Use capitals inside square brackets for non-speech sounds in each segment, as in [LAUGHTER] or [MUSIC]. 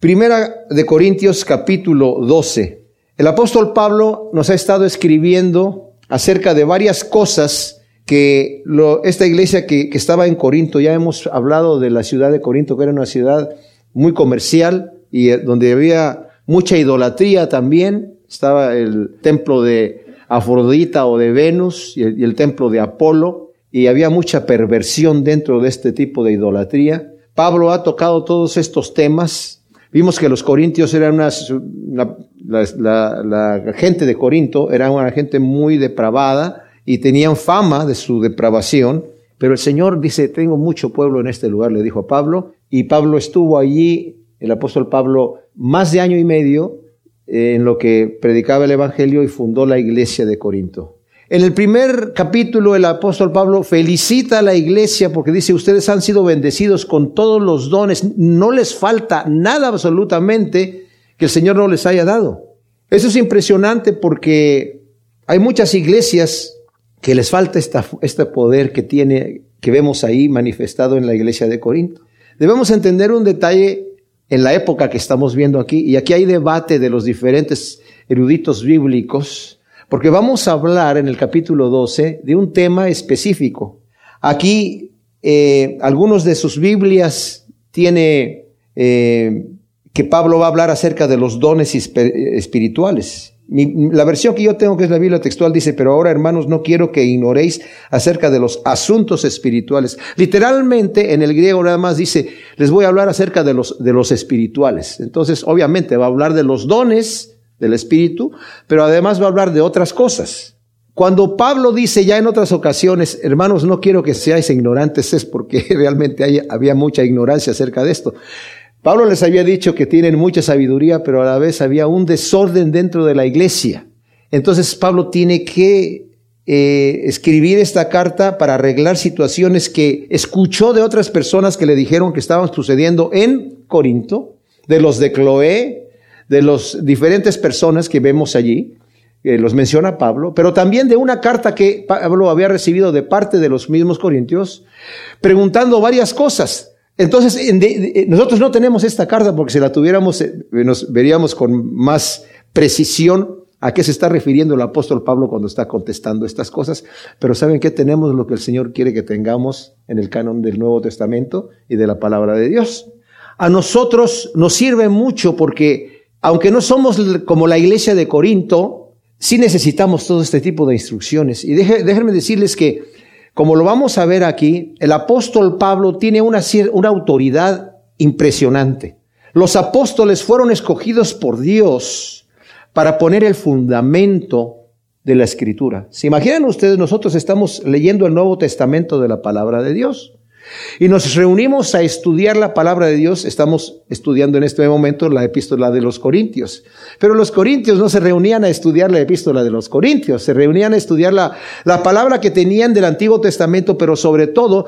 Primera de Corintios capítulo 12. El apóstol Pablo nos ha estado escribiendo acerca de varias cosas que esta iglesia que, estaba en Corinto, ya hemos hablado de la ciudad de Corinto, que era una ciudad muy comercial y eh, donde había mucha idolatría también. Estaba el templo de Afrodita o de Venus y el, templo de Apolo y había mucha perversión dentro de este tipo de idolatría. Pablo ha tocado todos estos temas. Vimos que los corintios eran una, la, la, gente de Corinto era una gente muy depravada y tenían fama de su depravación. Pero el Señor dice, tengo mucho pueblo en este lugar, le dijo a Pablo, y Pablo estuvo allí, el apóstol Pablo, más de año y medio, en lo que predicaba el Evangelio y fundó la iglesia de Corinto. En el primer capítulo el apóstol Pablo felicita a la iglesia porque dice, ustedes han sido bendecidos con todos los dones, no les falta nada absolutamente que el Señor no les haya dado. Eso es impresionante porque hay muchas iglesias que les falta esta, este poder que tiene, que vemos ahí manifestado en la iglesia de Corinto. Debemos entender un detalle en la época que estamos viendo aquí, y aquí hay debate de los diferentes eruditos bíblicos, porque vamos a hablar en el capítulo 12 de un tema específico. Aquí eh, algunos de sus Biblias tiene eh, que Pablo va a hablar acerca de los dones espirituales la versión que yo tengo, que es la Biblia textual, dice, pero ahora hermanos, no quiero que ignoréis acerca de los asuntos espirituales. Literalmente, en el griego nada más dice, les voy a hablar acerca de los, de los espirituales. Entonces, obviamente, va a hablar de los dones del Espíritu, pero además va a hablar de otras cosas. Cuando Pablo dice ya en otras ocasiones, hermanos, no quiero que seáis ignorantes, es porque [LAUGHS] realmente había mucha ignorancia acerca de esto. Pablo les había dicho que tienen mucha sabiduría, pero a la vez había un desorden dentro de la iglesia. Entonces Pablo tiene que eh, escribir esta carta para arreglar situaciones que escuchó de otras personas que le dijeron que estaban sucediendo en Corinto, de los de Cloé, de las diferentes personas que vemos allí, que los menciona Pablo, pero también de una carta que Pablo había recibido de parte de los mismos corintios, preguntando varias cosas. Entonces, nosotros no tenemos esta carta porque si la tuviéramos, eh, nos veríamos con más precisión a qué se está refiriendo el apóstol Pablo cuando está contestando estas cosas. Pero ¿saben qué? Tenemos lo que el Señor quiere que tengamos en el canon del Nuevo Testamento y de la palabra de Dios. A nosotros nos sirve mucho porque, aunque no somos como la iglesia de Corinto, sí necesitamos todo este tipo de instrucciones. Y déjenme decirles que como lo vamos a ver aquí, el apóstol Pablo tiene una, una autoridad impresionante. Los apóstoles fueron escogidos por Dios para poner el fundamento de la escritura. ¿Se imaginan ustedes? Nosotros estamos leyendo el Nuevo Testamento de la palabra de Dios. Y nos reunimos a estudiar la palabra de Dios. Estamos estudiando en este momento la epístola de los Corintios. Pero los Corintios no se reunían a estudiar la epístola de los Corintios, se reunían a estudiar la, la palabra que tenían del Antiguo Testamento, pero sobre todo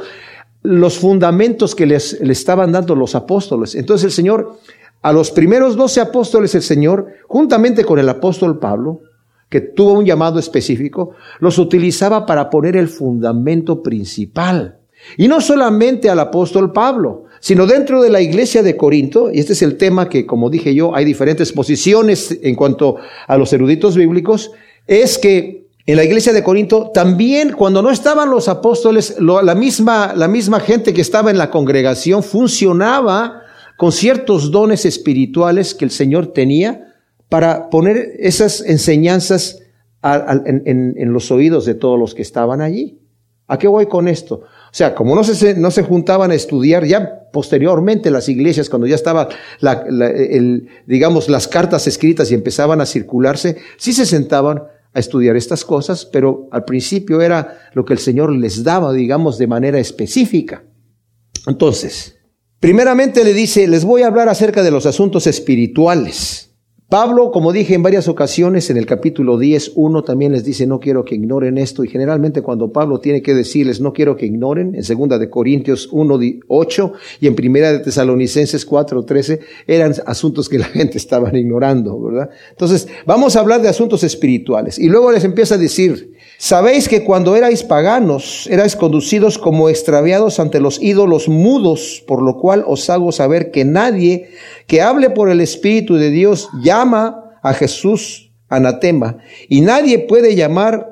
los fundamentos que les, les estaban dando los apóstoles. Entonces el Señor, a los primeros doce apóstoles, el Señor, juntamente con el apóstol Pablo, que tuvo un llamado específico, los utilizaba para poner el fundamento principal. Y no solamente al apóstol Pablo, sino dentro de la iglesia de Corinto, y este es el tema que, como dije yo, hay diferentes posiciones en cuanto a los eruditos bíblicos, es que en la iglesia de Corinto también cuando no estaban los apóstoles, la, misma, la misma gente que estaba en la congregación funcionaba con ciertos dones espirituales que el Señor tenía para poner esas enseñanzas en los oídos de todos los que estaban allí. ¿A qué voy con esto? O sea, como no se, no se juntaban a estudiar ya posteriormente las iglesias, cuando ya estaba, la, digamos, las cartas escritas y empezaban a circularse, sí se sentaban a estudiar estas cosas, pero al principio era lo que el Señor les daba, digamos, de manera específica. Entonces, primeramente le dice, les voy a hablar acerca de los asuntos espirituales. Pablo, como dije en varias ocasiones, en el capítulo 10, 1 también les dice, no quiero que ignoren esto. Y generalmente cuando Pablo tiene que decirles, no quiero que ignoren, en segunda de Corintios 1, 8 y en primera de Tesalonicenses 4, 13, eran asuntos que la [LAUGHS] gente estaba ignorando, ¿verdad? Entonces, vamos a hablar de asuntos espirituales. Y luego les empieza a decir, Sabéis que cuando erais paganos, erais conducidos como extraviados ante los ídolos mudos, por lo cual os hago saber que nadie que hable por el Espíritu de Dios llama a Jesús anatema, y nadie puede llamar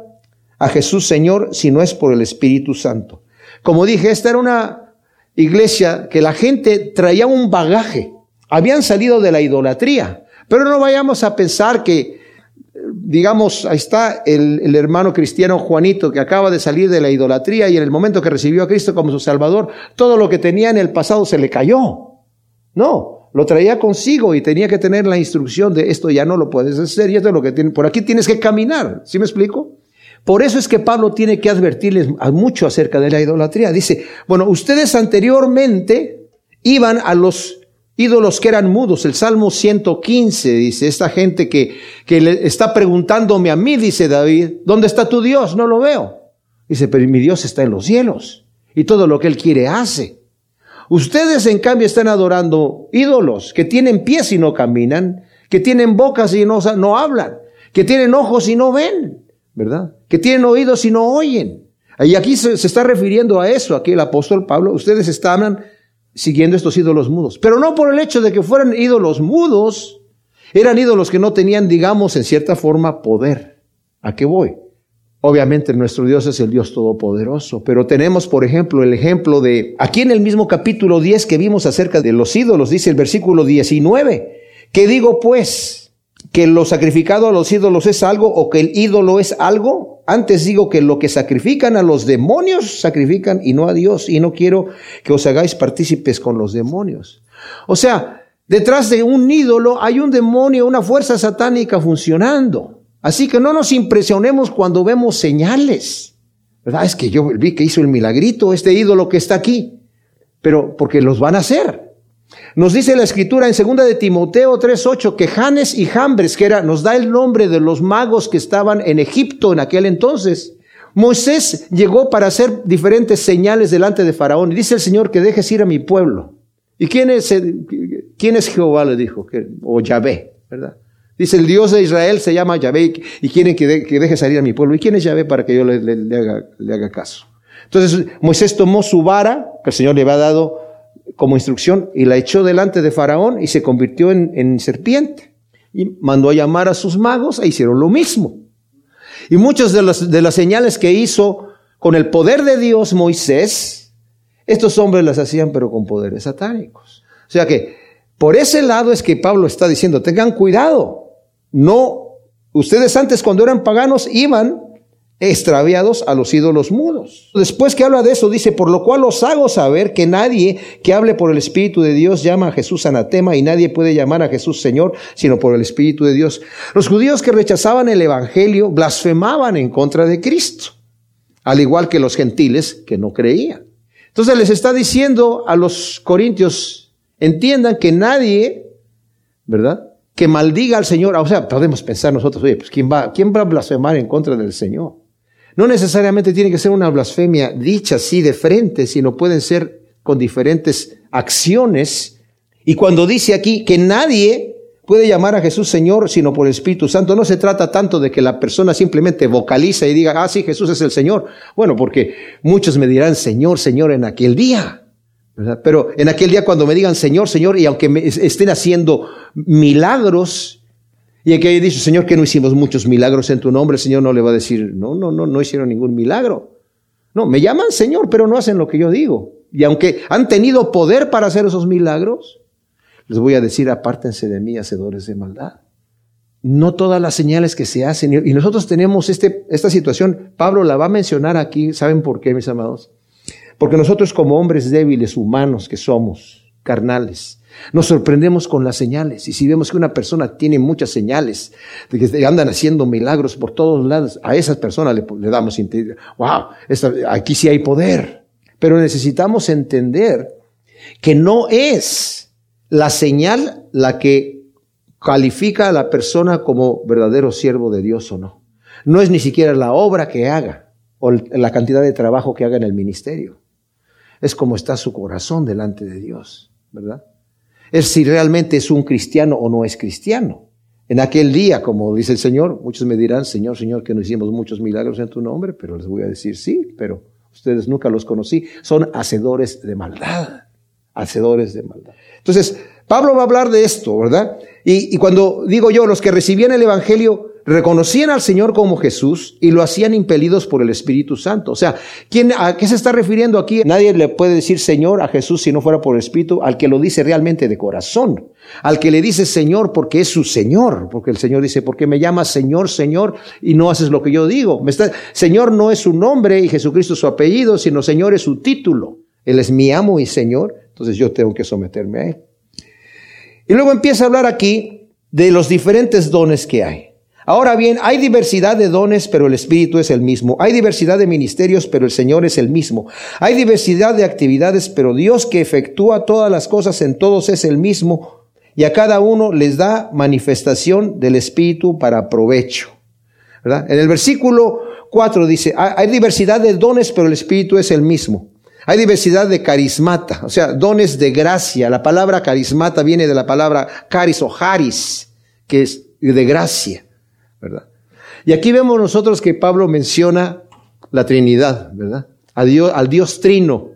a Jesús Señor si no es por el Espíritu Santo. Como dije, esta era una iglesia que la gente traía un bagaje, habían salido de la idolatría, pero no vayamos a pensar que digamos, ahí está el, hermano cristiano Juanito que acaba de salir de la idolatría y en el momento que recibió a Cristo como su Salvador, todo lo que tenía en el pasado se le cayó. No, lo traía consigo y tenía que tener la instrucción de esto ya no lo puedes hacer y esto es lo que tiene, por aquí tienes que caminar. ¿Sí me explico? Por eso es que Pablo tiene que advertirles mucho acerca de la idolatría. Dice, bueno, ustedes anteriormente iban a los ídolos que eran mudos. El Salmo 115 dice, esta gente que, que le está preguntándome a mí, dice David, ¿dónde está tu Dios? No lo veo. Dice, pero mi Dios está en los cielos y todo lo que Él quiere hace. Ustedes en cambio están adorando ídolos que tienen pies y no caminan, que tienen bocas y no, no hablan, que tienen ojos y no ven, ¿verdad? Que tienen oídos y no oyen. Y aquí se, está refiriendo a eso, aquí el apóstol Pablo, ustedes estaban siguiendo estos ídolos mudos. Pero no por el hecho de que fueran ídolos mudos, eran ídolos que no tenían, digamos, en cierta forma, poder. ¿A qué voy? Obviamente nuestro Dios es el Dios Todopoderoso, pero tenemos, por ejemplo, el ejemplo de, aquí en el mismo capítulo 10 que vimos acerca de los ídolos, dice el versículo 19, ¿qué digo pues? Que lo sacrificado a los ídolos es algo o que el ídolo es algo. Antes digo que lo que sacrifican a los demonios sacrifican y no a Dios. Y no quiero que os hagáis partícipes con los demonios. O sea, detrás de un ídolo hay un demonio, una fuerza satánica funcionando. Así que no nos impresionemos cuando vemos señales. Es que yo vi que hizo el milagrito este ídolo que está aquí. Pero porque los van a hacer. Nos dice la escritura en segunda de Timoteo 3:8 que Janes y Jambres, que era nos da el nombre de los magos que estaban en Egipto en aquel entonces. Moisés llegó para hacer diferentes señales delante de Faraón y dice el Señor que dejes ir a mi pueblo. ¿Y quién es, quién es Jehová? Le dijo, o Yahvé, ¿verdad? Dice, el Dios de Israel se llama Yahvé y quieren que, deje salir a mi pueblo. ¿Y quién es Yahvé para que yo le, haga, le haga caso? Entonces Moisés tomó su vara, que el Señor le había dado como instrucción y la echó delante de Faraón y se convirtió en, serpiente. Y mandó a llamar a sus magos e hicieron lo mismo. Y muchas de las, de las señales que hizo con el poder de Dios Moisés, estos hombres las hacían pero con poderes satánicos. O sea que por ese lado es que Pablo está diciendo, tengan cuidado. No, ustedes antes cuando eran paganos iban extraviados a los ídolos mudos. Después que habla de eso, dice, por lo cual os hago saber que nadie que hable por el Espíritu de Dios llama a Jesús anatema y nadie puede llamar a Jesús Señor, sino por el Espíritu de Dios. Los judíos que rechazaban el Evangelio blasfemaban en contra de Cristo, al igual que los gentiles que no creían. Entonces les está diciendo a los corintios, entiendan que nadie, ¿verdad? Que maldiga al Señor. O sea, podemos pensar nosotros, oye, pues ¿quién va, quién va a blasfemar en contra del Señor? No necesariamente tiene que ser una blasfemia dicha así de frente, sino pueden ser con diferentes acciones. Y cuando dice aquí que nadie puede llamar a Jesús Señor sino por el Espíritu Santo, no se trata tanto de que la persona simplemente vocaliza y diga, ah, sí, Jesús es el Señor. Bueno, porque muchos me dirán, Señor, Señor, en aquel día. Pero en aquel día cuando me digan Señor, Señor, y aunque me estén haciendo milagros, y aquí dice, Señor, que no hicimos muchos milagros en tu nombre, el Señor no le va a decir, no, no, no, no hicieron ningún milagro. No, me llaman Señor, pero no hacen lo que yo digo. Y aunque han tenido poder para hacer esos milagros, les voy a decir, apártense de mí, hacedores de maldad. No todas las señales que se hacen, y nosotros tenemos este, esta situación, Pablo la va a mencionar aquí, ¿saben por qué, mis amados? Porque nosotros como hombres débiles, humanos que somos, carnales, nos sorprendemos con las señales y si vemos que una persona tiene muchas señales, de que andan haciendo milagros por todos lados, a esas personas le, damos, wow, aquí sí hay poder. Pero necesitamos entender que no es la señal la que califica a la persona como verdadero siervo de Dios o no. No es ni siquiera la obra que haga o la cantidad de trabajo que haga en el ministerio. Es como está su corazón delante de Dios, ¿verdad? Es si realmente es un cristiano o no es cristiano. En aquel día, como dice el Señor, muchos me dirán, Señor, Señor, que no hicimos muchos milagros en tu nombre, pero les voy a decir, sí, pero ustedes nunca los conocí. Son hacedores de maldad, hacedores de maldad. Entonces, Pablo va a hablar de esto, ¿verdad? Y, y cuando digo yo, los que recibían el Evangelio reconocían al Señor como Jesús y lo hacían impelidos por el Espíritu Santo. O sea, ¿quién, ¿a qué se está refiriendo aquí? Nadie le puede decir Señor a Jesús si no fuera por el Espíritu, al que lo dice realmente de corazón, al que le dice Señor porque es su Señor, porque el Señor dice, ¿por qué me llamas Señor, Señor y no haces lo que yo digo? Señor no es su nombre y Jesucristo es su apellido, sino Señor es su título. Él es mi amo y Señor, entonces yo tengo que someterme a Él. Y luego empieza a hablar aquí de los diferentes dones que hay. Ahora bien, hay diversidad de dones, pero el Espíritu es el mismo. Hay diversidad de ministerios, pero el Señor es el mismo. Hay diversidad de actividades, pero Dios que efectúa todas las cosas en todos es el mismo. Y a cada uno les da manifestación del Espíritu para provecho. En el versículo 4 dice, hay diversidad de dones, pero el Espíritu es el mismo. Hay diversidad de carismata, o sea, dones de gracia. La palabra carismata viene de la palabra caris o haris, que es de gracia. Y aquí vemos nosotros que Pablo menciona la Trinidad, ¿verdad? Al Dios trino,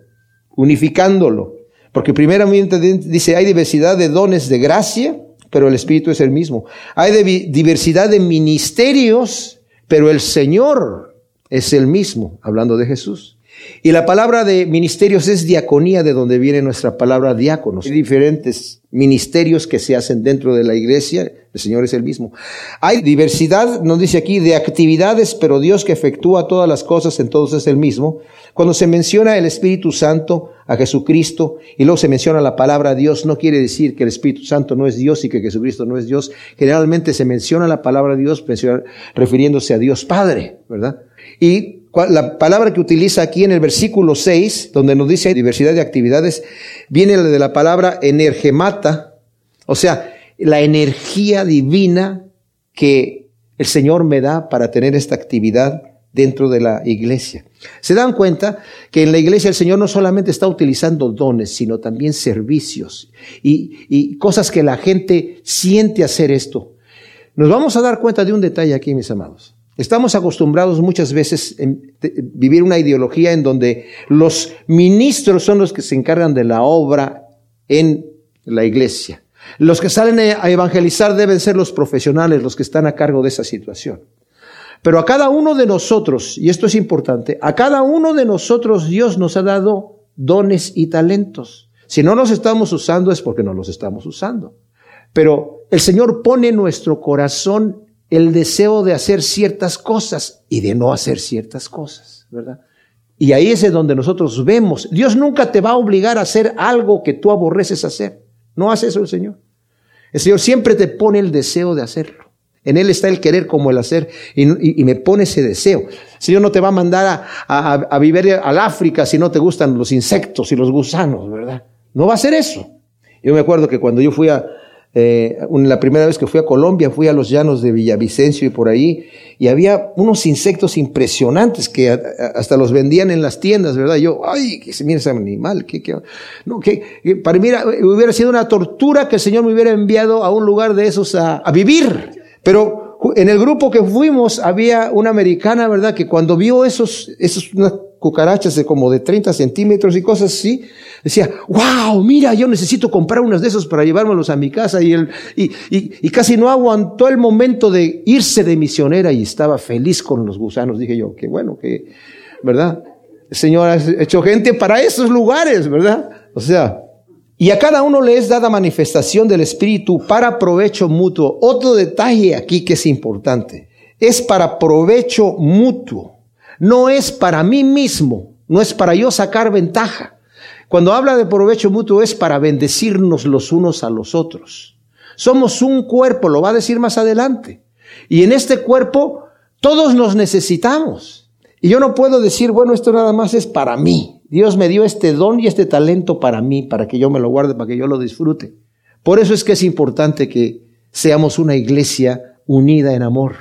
unificándolo. Porque primeramente dice, hay diversidad de dones de gracia, pero el Espíritu es el mismo. Hay diversidad de ministerios, pero el Señor es el mismo, hablando de Jesús. Y la palabra de ministerios es diaconía, de donde viene nuestra palabra diáconos. Hay diferentes ministerios que se hacen dentro de la iglesia, el Señor es el mismo. Hay diversidad, nos dice aquí, de actividades, pero Dios que efectúa todas las cosas en todos es el mismo. Cuando se menciona el Espíritu Santo, a Jesucristo, y luego se menciona la palabra Dios, no quiere decir que el Espíritu Santo no es Dios y que Jesucristo no es Dios. Generalmente se menciona la palabra Dios refiriéndose a Dios Padre, ¿verdad? Y la palabra que utiliza aquí en el versículo 6, donde nos dice diversidad de actividades, viene de la palabra energemata, o sea, la energía divina que el Señor me da para tener esta actividad dentro de la iglesia. Se dan cuenta que en la iglesia el Señor no solamente está utilizando dones, sino también servicios y, cosas que la gente siente hacer esto. Nos vamos a dar cuenta de un detalle aquí, mis amados. Estamos acostumbrados muchas veces a vivir una ideología en donde los ministros son los que se encargan de la obra en la iglesia. Los que salen a evangelizar deben ser los profesionales, los que están a cargo de esa situación. Pero a cada uno de nosotros, y esto es importante, a cada uno de nosotros Dios nos ha dado dones y talentos. Si no los estamos usando es porque no los estamos usando. Pero el Señor pone en nuestro corazón el deseo de hacer ciertas cosas y de no hacer ciertas cosas, ¿verdad? Y ahí es donde nosotros vemos, Dios nunca te va a obligar a hacer algo que tú aborreces hacer. No hace eso el Señor. El Señor siempre te pone el deseo de hacerlo. En Él está el querer como el hacer y, me pone ese deseo. El Señor no te va a mandar a, a vivir al África si no te gustan los insectos y los gusanos, ¿verdad? No va a ser eso. Yo me acuerdo que cuando yo fui a, eh, la primera vez que fui a Colombia, fui a los llanos de Villavicencio y por ahí, y había unos insectos impresionantes que hasta los vendían en las tiendas, ¿verdad? yo, ay, que se mira ese animal, que, no, que, para mí hubiera sido una tortura que el Señor me hubiera enviado a un lugar de esos a, a vivir. Pero en el grupo que fuimos había una americana, ¿verdad? Que cuando vio esos, esos, cucarachas de como de 30 centímetros y cosas así, decía, wow, mira, yo necesito comprar unos de esos para llevármelos a mi casa y, él, y, y, y, casi no aguantó el momento de irse de misionera y estaba feliz con los gusanos. Dije yo, qué bueno, que, ¿verdad? El Señor ha hecho gente para esos lugares, ¿verdad? O sea, y a cada uno le es dada manifestación del Espíritu para provecho mutuo. Otro detalle aquí que es importante, es para provecho mutuo no es para mí mismo, no es para yo sacar ventaja. Cuando habla de provecho mutuo es para bendecirnos los unos a los otros. Somos un cuerpo, lo va a decir más adelante. Y en este cuerpo todos nos necesitamos. Y yo no puedo decir, bueno, esto nada más es para mí. Dios me dio este don y este talento para mí, para que yo me lo guarde, para que yo lo disfrute. Por eso es que es importante que seamos una iglesia unida en amor.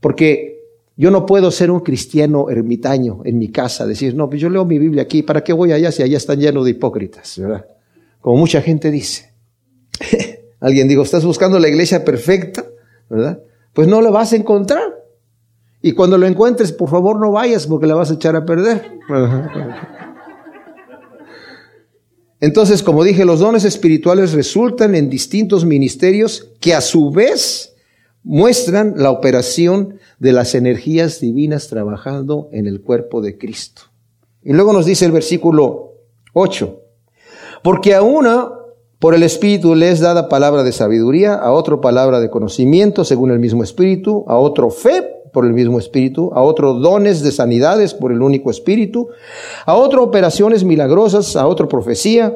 Porque yo no puedo ser un cristiano ermitaño en mi casa, decir, no, pues yo leo mi Biblia aquí, ¿para qué voy allá si allá están llenos de hipócritas? ¿verdad? Como mucha gente dice. [LAUGHS] Alguien dijo, ¿estás buscando la iglesia perfecta? ¿verdad? Pues no lo vas a encontrar. Y cuando lo encuentres, por favor no vayas porque la vas a echar a perder. Entonces, como dije, los dones espirituales resultan en distintos ministerios que a su vez muestran la operación de las energías divinas trabajando en el cuerpo de Cristo. Y luego nos dice el versículo 8, porque a uno por el Espíritu le es dada palabra de sabiduría, a otro palabra de conocimiento según el mismo Espíritu, a otro fe por el mismo Espíritu, a otro dones de sanidades por el único Espíritu, a otro operaciones milagrosas, a otro profecía,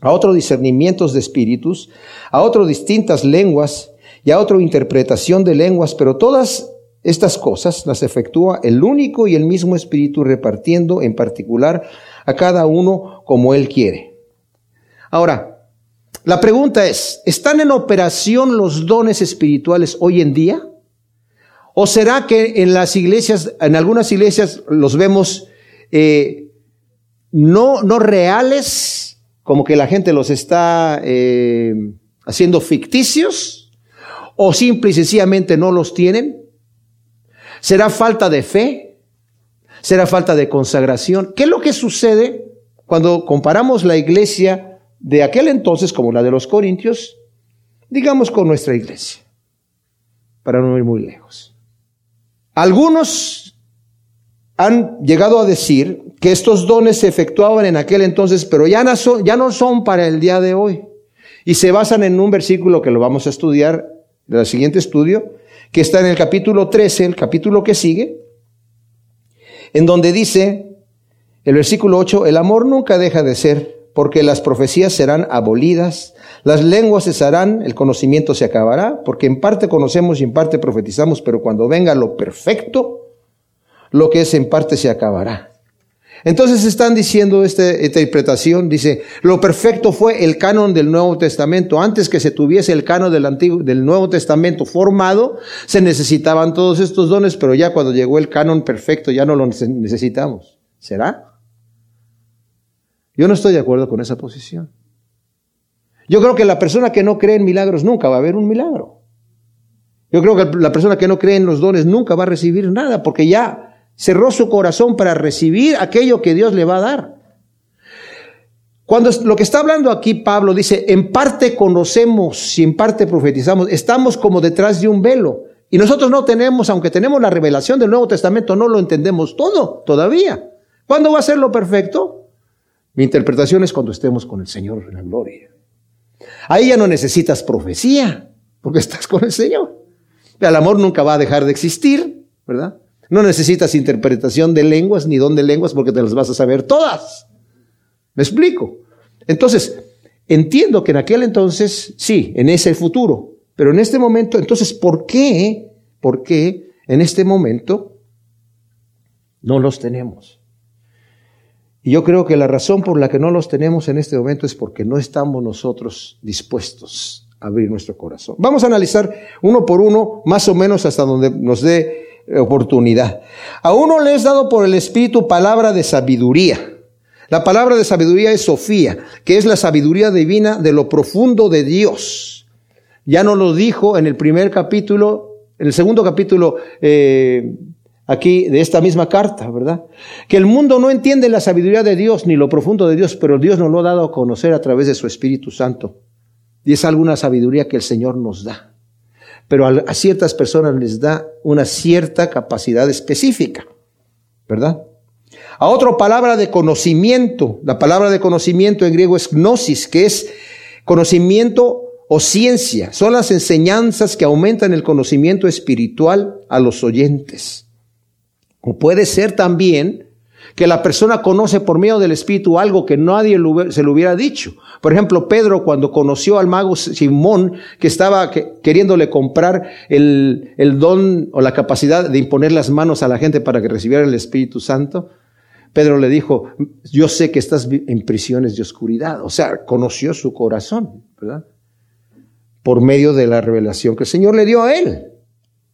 a otro discernimientos de espíritus, a otro distintas lenguas y a otro interpretación de lenguas, pero todas estas cosas las efectúa el único y el mismo Espíritu repartiendo en particular a cada uno como Él quiere. Ahora, la pregunta es, ¿están en operación los dones espirituales hoy en día? ¿O será que en las iglesias, en algunas iglesias los vemos eh, no, no reales, como que la gente los está eh, haciendo ficticios? ¿O simple y sencillamente no los tienen? ¿Será falta de fe? ¿Será falta de consagración? ¿Qué es lo que sucede cuando comparamos la iglesia de aquel entonces, como la de los Corintios, digamos con nuestra iglesia, para no ir muy lejos. Algunos han llegado a decir que estos dones se efectuaban en aquel entonces, pero ya no son, ya no son para el día de hoy. Y se basan en un versículo que lo vamos a estudiar en el siguiente estudio, que está en el capítulo 13, el capítulo que sigue, en donde dice, el versículo 8, el amor nunca deja de ser porque las profecías serán abolidas, las lenguas cesarán, el conocimiento se acabará, porque en parte conocemos y en parte profetizamos, pero cuando venga lo perfecto, lo que es en parte se acabará. Entonces están diciendo esta interpretación, dice, lo perfecto fue el canon del Nuevo Testamento. Antes que se tuviese el canon del, Antiguo, del Nuevo Testamento formado, se necesitaban todos estos dones, pero ya cuando llegó el canon perfecto ya no lo necesitamos. ¿Será? Yo no estoy de acuerdo con esa posición. Yo creo que la persona que no cree en milagros nunca va a ver un milagro. Yo creo que la persona que no cree en los dones nunca va a recibir nada porque ya cerró su corazón para recibir aquello que Dios le va a dar. Cuando lo que está hablando aquí Pablo dice, en parte conocemos y en parte profetizamos, estamos como detrás de un velo. Y nosotros no tenemos, aunque tenemos la revelación del Nuevo Testamento, no lo entendemos todo todavía. ¿Cuándo va a ser lo perfecto? Mi interpretación es cuando estemos con el Señor en la gloria. Ahí ya no necesitas profecía, porque estás con el Señor. El amor nunca va a dejar de existir, ¿verdad? No necesitas interpretación de lenguas ni don de lenguas porque te las vas a saber todas. ¿Me explico? Entonces, entiendo que en aquel entonces, sí, en ese futuro, pero en este momento, entonces, ¿por qué? ¿Por qué en este momento no los tenemos? Y yo creo que la razón por la que no los tenemos en este momento es porque no estamos nosotros dispuestos a abrir nuestro corazón. Vamos a analizar uno por uno, más o menos hasta donde nos dé oportunidad. A uno le es dado por el Espíritu palabra de sabiduría. La palabra de sabiduría es Sofía, que es la sabiduría divina de lo profundo de Dios. Ya nos lo dijo en el primer capítulo, en el segundo capítulo, eh, aquí de esta misma carta, ¿verdad? Que el mundo no entiende la sabiduría de Dios ni lo profundo de Dios, pero Dios nos lo ha dado a conocer a través de su Espíritu Santo. Y es alguna sabiduría que el Señor nos da. Pero a, ciertas personas les da una cierta capacidad específica, ¿verdad? A otra palabra de conocimiento. La palabra de conocimiento en griego es gnosis, que es conocimiento o ciencia. Son las enseñanzas que aumentan el conocimiento espiritual a los oyentes. O puede ser también que la persona conoce por medio del Espíritu algo que nadie se le hubiera dicho. Por ejemplo, Pedro cuando conoció al mago Simón que estaba queriéndole comprar el, el don o la capacidad de imponer las manos a la gente para que recibiera el Espíritu Santo, Pedro le dijo, yo sé que estás en prisiones de oscuridad. O sea, conoció su corazón, ¿verdad? Por medio de la revelación que el Señor le dio a él.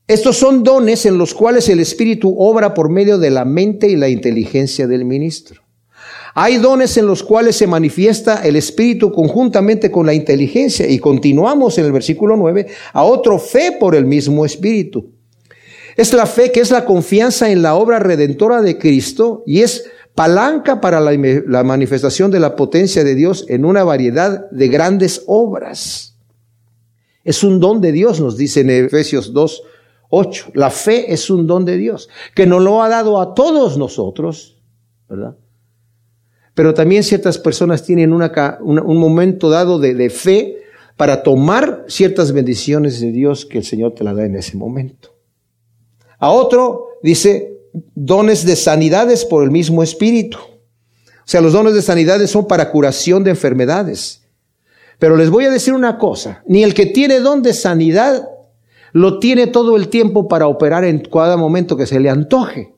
Estos son dones en los cuales el Espíritu obra por medio de la mente y la inteligencia del ministro. Hay dones en los cuales se manifiesta el Espíritu conjuntamente con la inteligencia. Y continuamos en el versículo 9, a otro fe por el mismo Espíritu. Es la fe que es la confianza en la obra redentora de Cristo y es palanca para la, la manifestación de la potencia de Dios en una variedad de grandes obras. Es un don de Dios, nos dice en Efesios 2, 8. La fe es un don de Dios, que nos lo ha dado a todos nosotros, ¿verdad? Pero también ciertas personas tienen un momento dado de, de fe para tomar ciertas bendiciones de Dios que el Señor te la da en ese momento. A otro dice dones de sanidades por el mismo Espíritu. O sea, los dones de sanidades son para curación de enfermedades. Pero les voy a decir una cosa, ni el que tiene don de sanidad lo tiene todo el tiempo para operar en cada momento que se le antoje.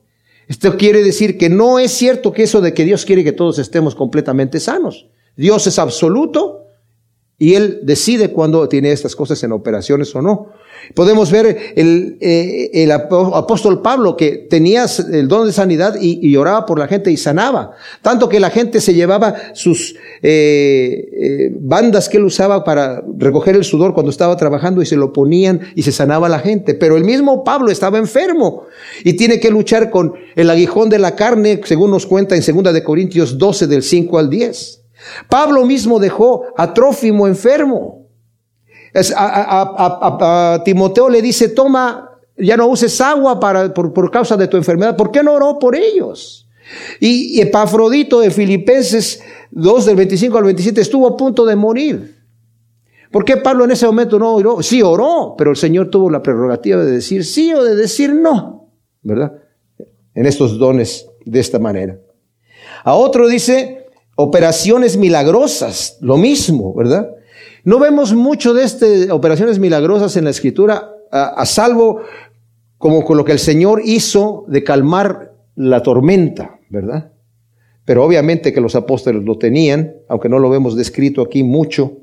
Esto quiere decir que no es cierto que eso de que Dios quiere que todos estemos completamente sanos. Dios es absoluto y Él decide cuándo tiene estas cosas en operaciones o no. Podemos ver el, eh, el apóstol Pablo que tenía el don de sanidad y, y, oraba por la gente y sanaba. Tanto que la gente se llevaba sus eh, eh, bandas que él usaba para recoger el sudor cuando estaba trabajando y se lo ponían y se sanaba la gente. Pero el mismo Pablo estaba enfermo y tiene que luchar con el aguijón de la carne, según nos cuenta en 2 de Corintios 12 del 5 al 10. Pablo mismo dejó a Trófimo enfermo. A, Timoteo le dice, toma, ya no uses agua para, por, causa de tu enfermedad. ¿Por qué no oró por ellos? Y, Epafrodito de Filipenses 2 del 25 al 27 estuvo a punto de morir. ¿Por qué Pablo en ese momento no oró? Sí oró, pero el Señor tuvo la prerrogativa de decir sí o de decir no, ¿verdad? En estos dones de esta manera. A otro dice operaciones milagrosas, lo mismo, ¿verdad? No vemos mucho de este, operaciones milagrosas en la escritura, a, salvo como con lo que el Señor hizo de calmar la tormenta, ¿verdad? Pero obviamente que los apóstoles lo tenían, aunque no lo vemos descrito aquí mucho.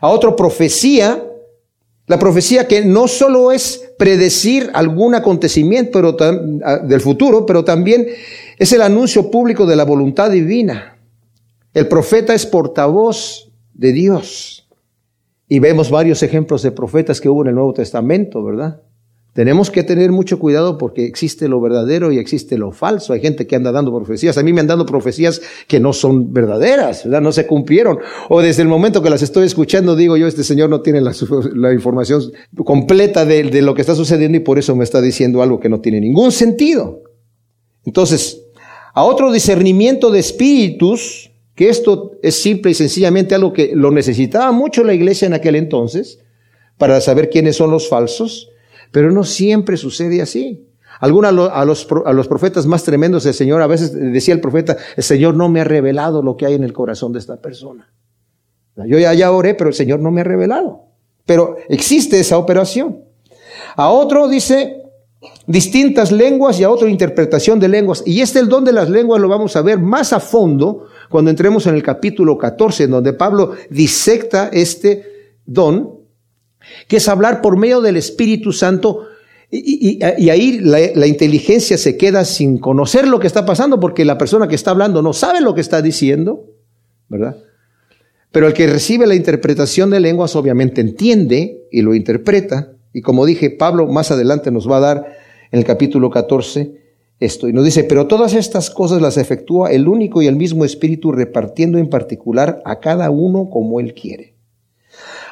A otra profecía, la profecía que no solo es predecir algún acontecimiento del futuro, pero también es el anuncio público de la voluntad divina. El profeta es portavoz de Dios. Y vemos varios ejemplos de profetas que hubo en el Nuevo Testamento, ¿verdad? Tenemos que tener mucho cuidado porque existe lo verdadero y existe lo falso. Hay gente que anda dando profecías. A mí me han dado profecías que no son verdaderas, ¿verdad? No se cumplieron. O desde el momento que las estoy escuchando digo yo, este señor no tiene la, información completa de, de lo que está sucediendo y por eso me está diciendo algo que no tiene ningún sentido. Entonces, a otro discernimiento de espíritus, que esto es simple y sencillamente algo que lo necesitaba mucho la iglesia en aquel entonces para saber quiénes son los falsos, pero no siempre sucede así. Algunos a los, a los profetas más tremendos del Señor, a veces decía el profeta, el Señor no me ha revelado lo que hay en el corazón de esta persona. Yo ya, ya oré, pero el Señor no me ha revelado. Pero existe esa operación. A otro dice distintas lenguas y a otro interpretación de lenguas. Y este el don de las lenguas lo vamos a ver más a fondo cuando entremos en el capítulo 14, en donde Pablo disecta este don, que es hablar por medio del Espíritu Santo, y, ahí la, la, inteligencia se queda sin conocer lo que está pasando, porque la persona que está hablando no sabe lo que está diciendo, ¿verdad? Pero el que recibe la interpretación de lenguas obviamente entiende y lo interpreta, y como dije, Pablo más adelante nos va a dar en el capítulo 14 esto. Y nos dice, pero todas estas cosas las efectúa el único y el mismo Espíritu repartiendo en particular a cada uno como Él quiere.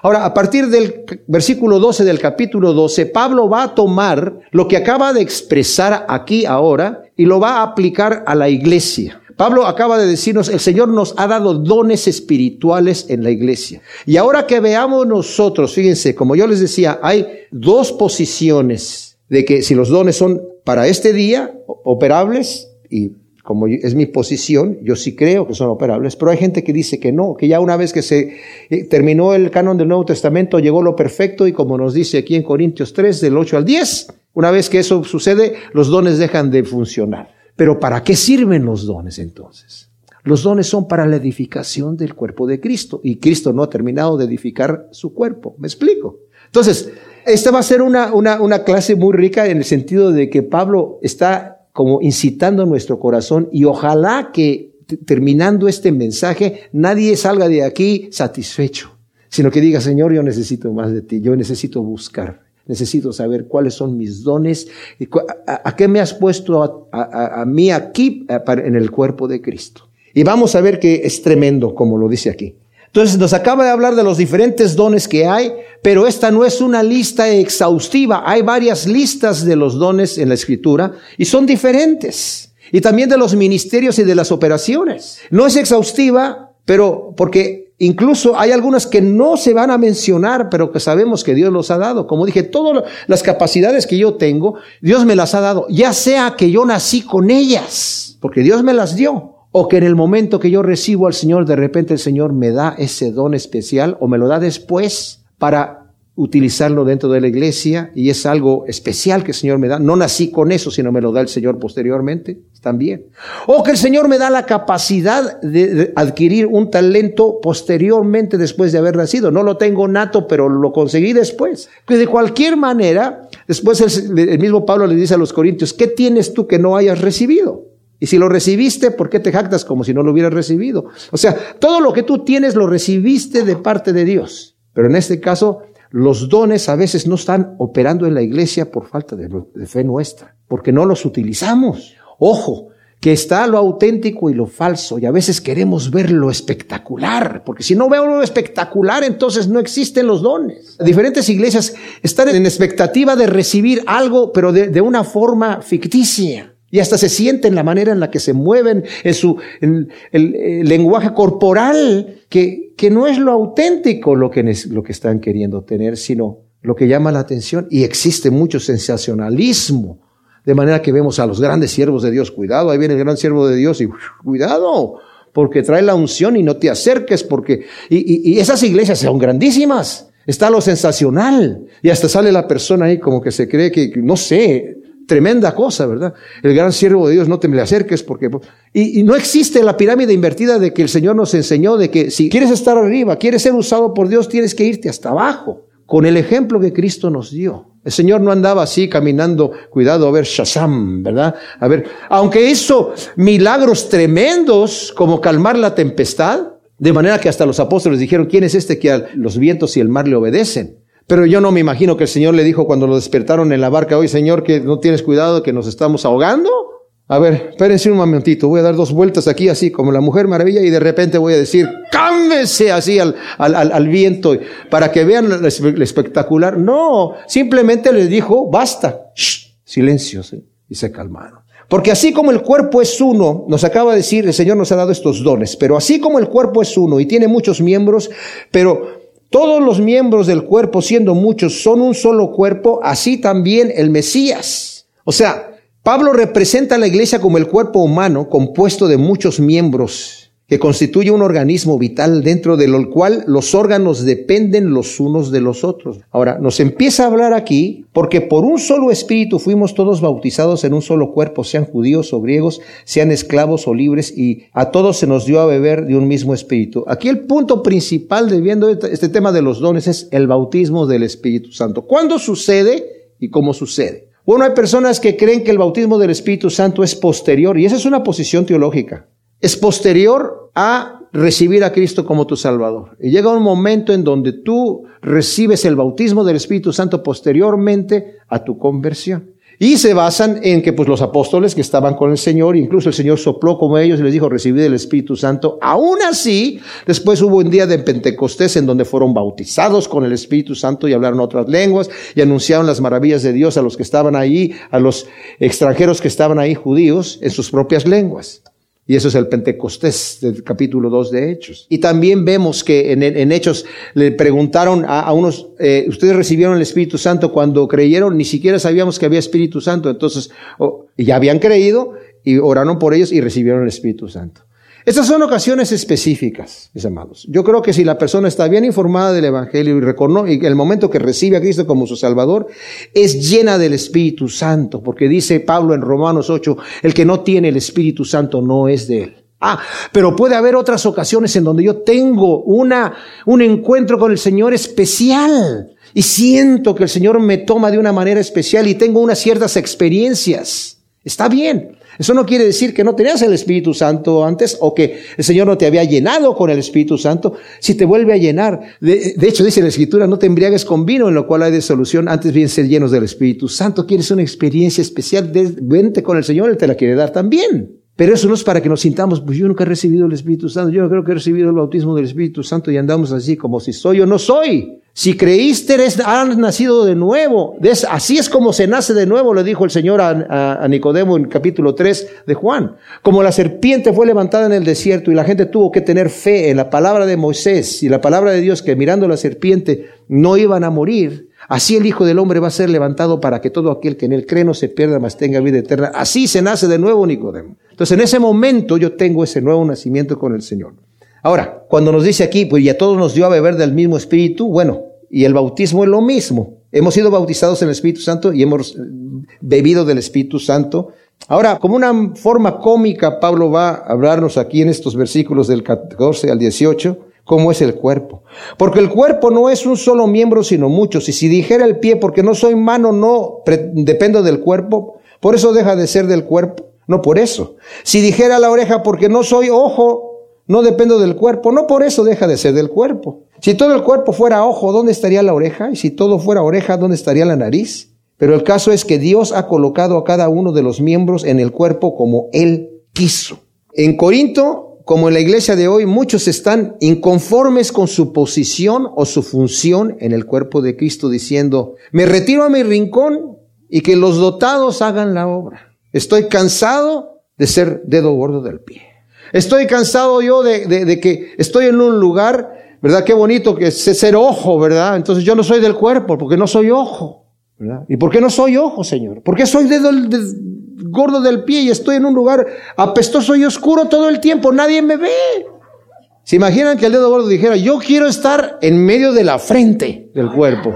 Ahora, a partir del versículo 12 del capítulo 12, Pablo va a tomar lo que acaba de expresar aquí ahora y lo va a aplicar a la iglesia. Pablo acaba de decirnos, el Señor nos ha dado dones espirituales en la iglesia. Y ahora que veamos nosotros, fíjense, como yo les decía, hay dos posiciones de que si los dones son para este día operables y como es mi posición, yo sí creo que son operables, pero hay gente que dice que no, que ya una vez que se eh, terminó el canon del Nuevo Testamento llegó lo perfecto y como nos dice aquí en Corintios 3 del 8 al 10, una vez que eso sucede, los dones dejan de funcionar. Pero ¿para qué sirven los dones entonces? Los dones son para la edificación del cuerpo de Cristo y Cristo no ha terminado de edificar su cuerpo. ¿Me explico? Entonces, esta va a ser una, una, una clase muy rica en el sentido de que Pablo está como incitando nuestro corazón y ojalá que terminando este mensaje, nadie salga de aquí satisfecho, sino que diga, Señor, yo necesito más de ti, yo necesito buscar, necesito saber cuáles son mis dones, y a, qué me has puesto a, mí aquí en el cuerpo de Cristo. Y vamos a ver que es tremendo, como lo dice aquí. Entonces nos acaba de hablar de los diferentes dones que hay, pero esta no es una lista exhaustiva. Hay varias listas de los dones en la escritura y son diferentes. Y también de los ministerios y de las operaciones. No es exhaustiva, pero porque incluso hay algunas que no se van a mencionar, pero que sabemos que Dios los ha dado. Como dije, todas las capacidades que yo tengo, Dios me las ha dado, ya sea que yo nací con ellas, porque Dios me las dio o que en el momento que yo recibo al Señor, de repente el Señor me da ese don especial o me lo da después para utilizarlo dentro de la iglesia y es algo especial que el Señor me da. No nací con eso, sino me lo da el Señor posteriormente también. O que el Señor me da la capacidad de, adquirir un talento posteriormente después de haber nacido. No lo tengo nato, pero lo conseguí después. Que de cualquier manera, después el, el mismo Pablo le dice a los corintios, ¿qué tienes tú que no hayas recibido? Y si lo recibiste, ¿por qué te jactas como si no lo hubieras recibido? O sea, todo lo que tú tienes lo recibiste de parte de Dios. Pero en este caso, los dones a veces no están operando en la iglesia por falta de, fe nuestra, porque no los utilizamos. Ojo, que está lo auténtico y lo falso, y a veces queremos ver lo espectacular, porque si no veo lo espectacular, entonces no existen los dones. Diferentes iglesias están en expectativa de recibir algo, pero de una forma ficticia. Y hasta se sienten la manera en la que se mueven, en su en el, lenguaje corporal, que, que no es lo auténtico lo que, lo que están queriendo tener, sino lo que llama la atención. Y existe mucho sensacionalismo. De manera que vemos a los grandes siervos de Dios, cuidado, ahí viene el gran siervo de Dios y cuidado, porque trae la unción y no te acerques, porque, y, y, y esas iglesias son grandísimas. Está lo sensacional. Y hasta sale la persona ahí como que se cree que, no sé, Tremenda cosa, ¿verdad? El gran siervo de Dios, no te me le acerques porque... Y, y, no existe la pirámide invertida de que el Señor nos enseñó de que si quieres estar arriba, quieres ser usado por Dios, tienes que irte hasta abajo, con el ejemplo que Cristo nos dio. El Señor no andaba así caminando, cuidado, a ver, Shazam, ¿verdad? A ver, aunque hizo milagros tremendos como calmar la tempestad, de manera que hasta los apóstoles dijeron, ¿quién es este que a los vientos y el mar le obedecen? Pero yo no me imagino que el Señor le dijo cuando lo despertaron en la barca, hoy Señor, que no tienes cuidado, que nos estamos ahogando. A ver, espérense un momentito, voy a dar dos vueltas aquí así como la mujer maravilla y de repente voy a decir, cámbese así al, al, al, viento para que vean lo, espectacular. No, simplemente les dijo, basta, silencio, y se calmaron. Porque así como el cuerpo es uno, nos acaba de decir, el Señor nos ha dado estos dones, pero así como el cuerpo es uno y tiene muchos miembros, pero todos los miembros del cuerpo, siendo muchos, son un solo cuerpo, así también el Mesías. O sea, Pablo representa a la iglesia como el cuerpo humano compuesto de muchos miembros que constituye un organismo vital dentro de lo cual los órganos dependen los unos de los otros. Ahora, nos empieza a hablar aquí porque por un solo espíritu fuimos todos bautizados en un solo cuerpo, sean judíos o griegos, sean esclavos o libres, y a todos se nos dio a beber de un mismo espíritu. Aquí el punto principal de viendo este, este tema de los dones es el bautismo del Espíritu Santo. ¿Cuándo sucede y cómo sucede? Bueno, hay personas que creen que el bautismo del Espíritu Santo es posterior, y esa es una posición teológica es posterior a recibir a Cristo como tu Salvador. Y llega un momento en donde tú recibes el bautismo del Espíritu Santo posteriormente a tu conversión. Y se basan en que pues los apóstoles que estaban con el Señor, incluso el Señor sopló como ellos y les dijo, recibid el Espíritu Santo. Aún así, después hubo un día de Pentecostés en donde fueron bautizados con el Espíritu Santo y hablaron otras lenguas y anunciaron las maravillas de Dios a los que estaban ahí, a los extranjeros que estaban ahí judíos en sus propias lenguas. Y eso es el Pentecostés del capítulo 2 de Hechos. Y también vemos que en, Hechos le preguntaron a, unos, eh, ustedes recibieron el Espíritu Santo cuando creyeron, ni siquiera sabíamos que había Espíritu Santo. Entonces, ya habían creído y oraron por ellos y recibieron el Espíritu Santo. Estas son ocasiones específicas, mis amados. Yo creo que si la persona está bien informada del Evangelio y reconoce y el momento que recibe a Cristo como su Salvador, es llena del Espíritu Santo, porque dice Pablo en Romanos 8, el que no tiene el Espíritu Santo no es de él. Ah, pero puede haber otras ocasiones en donde yo tengo una, un encuentro con el Señor especial y siento que el Señor me toma de una manera especial y tengo unas ciertas experiencias. Está bien. Eso no quiere decir que no tenías el Espíritu Santo antes o que el Señor no te había llenado con el Espíritu Santo. Si te vuelve a llenar, de, hecho dice la Escritura, no te embriagues con vino en lo cual hay de solución, antes bien ser llenos del Espíritu Santo. Quieres una experiencia especial, vente con el Señor, Él te la quiere dar también. Pero eso no es para que nos sintamos, pues yo nunca he recibido el Espíritu Santo, yo no creo que he recibido el bautismo del Espíritu Santo y andamos así como si soy o no soy. Si creíste, eres, nacido de nuevo. Así es como se nace de nuevo, le dijo el Señor a, Nicodemo en capítulo 3 de Juan. Como la serpiente fue levantada en el desierto y la gente tuvo que tener fe en la palabra de Moisés y la palabra de Dios que mirando la serpiente no iban a morir. Así el Hijo del Hombre va a ser levantado para que todo aquel que en él cree no se pierda, mas tenga vida eterna. Así se nace de nuevo Nicodemo. Entonces en ese momento yo tengo ese nuevo nacimiento con el Señor. Ahora, cuando nos dice aquí, pues ya todos nos dio a beber del mismo Espíritu, bueno, y el bautismo es lo mismo. Hemos sido bautizados en el Espíritu Santo y hemos bebido del Espíritu Santo. Ahora, como una forma cómica, Pablo va a hablarnos aquí en estos versículos del 14 al 18, cómo es el cuerpo. Porque el cuerpo no es un solo miembro, sino muchos. Y si dijera el pie, porque no soy mano, no dependo del cuerpo, por eso deja de ser del cuerpo. No por eso. Si dijera la oreja, porque no soy ojo, no dependo del cuerpo, no por eso deja de ser del cuerpo. Si todo el cuerpo fuera ojo, ¿dónde estaría la oreja? Y si todo fuera oreja, ¿dónde estaría la nariz? Pero el caso es que Dios ha colocado a cada uno de los miembros en el cuerpo como Él quiso. En Corinto, como en la iglesia de hoy, muchos están inconformes con su posición o su función en el cuerpo de Cristo, diciendo, me retiro a mi rincón y que los dotados hagan la obra. Estoy cansado de ser dedo gordo del pie. Estoy cansado yo de, que estoy en un lugar, ¿verdad? Qué bonito que es ser ojo, ¿verdad? Entonces yo no soy del cuerpo porque no soy ojo, ¿verdad? ¿Y por qué no soy ojo, Señor? Porque soy dedo gordo del pie y estoy en un lugar apestoso y oscuro todo el tiempo, nadie me ve. ¿Se imaginan que el dedo gordo dijera, yo quiero estar en medio de la frente del cuerpo?